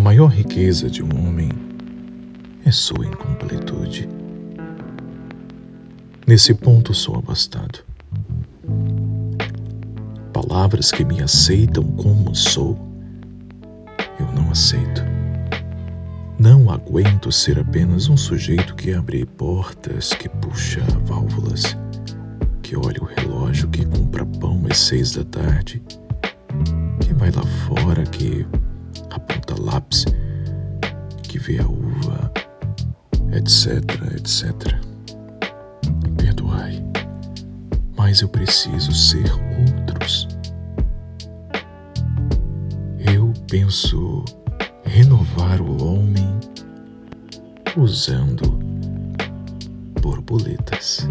maior riqueza de um homem é sua incompletude. Nesse ponto sou abastado. Palavras que me aceitam como sou, eu não aceito. Não aguento ser apenas um sujeito que abre portas, que puxa válvulas, que olha o relógio, que compra pão às seis da tarde, que vai lá fora, que vê a uva, etc, etc. Perdoai, mas eu preciso ser outros. Eu penso renovar o homem usando borboletas.